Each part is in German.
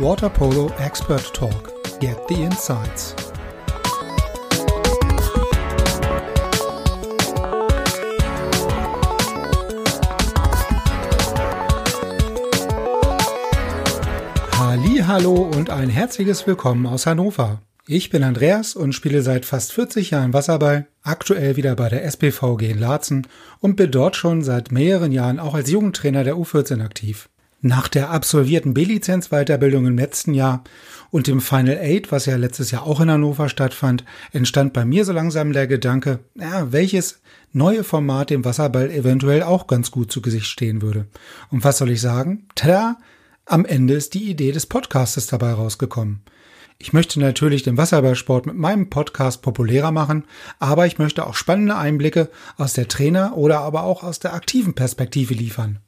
Water Polo Expert Talk. Get the insights. Hallo und ein herzliches Willkommen aus Hannover. Ich bin Andreas und spiele seit fast 40 Jahren Wasserball, aktuell wieder bei der SPVG in Laatzen und bin dort schon seit mehreren Jahren auch als Jugendtrainer der U14 aktiv. Nach der absolvierten B-Lizenz-Weiterbildung im letzten Jahr und dem Final Eight, was ja letztes Jahr auch in Hannover stattfand, entstand bei mir so langsam der Gedanke, ja, welches neue Format dem Wasserball eventuell auch ganz gut zu Gesicht stehen würde. Und was soll ich sagen? Tada! Am Ende ist die Idee des Podcastes dabei rausgekommen. Ich möchte natürlich den Wasserballsport mit meinem Podcast populärer machen, aber ich möchte auch spannende Einblicke aus der Trainer- oder aber auch aus der aktiven Perspektive liefern.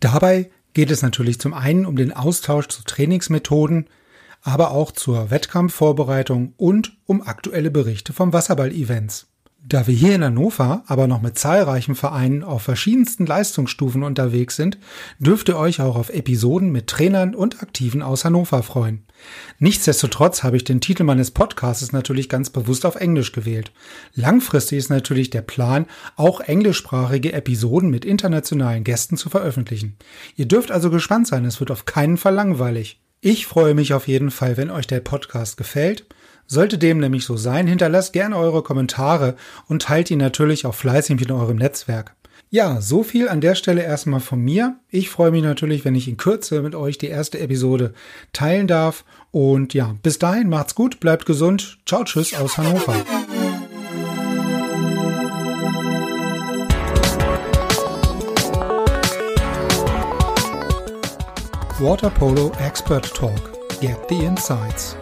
Dabei geht es natürlich zum einen um den Austausch zu Trainingsmethoden, aber auch zur Wettkampfvorbereitung und um aktuelle Berichte vom Wasserball-Events. Da wir hier in Hannover aber noch mit zahlreichen Vereinen auf verschiedensten Leistungsstufen unterwegs sind, dürft ihr euch auch auf Episoden mit Trainern und Aktiven aus Hannover freuen. Nichtsdestotrotz habe ich den Titel meines Podcasts natürlich ganz bewusst auf Englisch gewählt. Langfristig ist natürlich der Plan, auch englischsprachige Episoden mit internationalen Gästen zu veröffentlichen. Ihr dürft also gespannt sein, es wird auf keinen Fall langweilig. Ich freue mich auf jeden Fall, wenn euch der Podcast gefällt sollte dem nämlich so sein, hinterlasst gerne eure Kommentare und teilt ihn natürlich auch fleißig mit eurem Netzwerk. Ja, so viel an der Stelle erstmal von mir. Ich freue mich natürlich, wenn ich in Kürze mit euch die erste Episode teilen darf. Und ja, bis dahin macht's gut, bleibt gesund. Ciao, tschüss aus Hannover. Water Polo Expert Talk. Get the insights.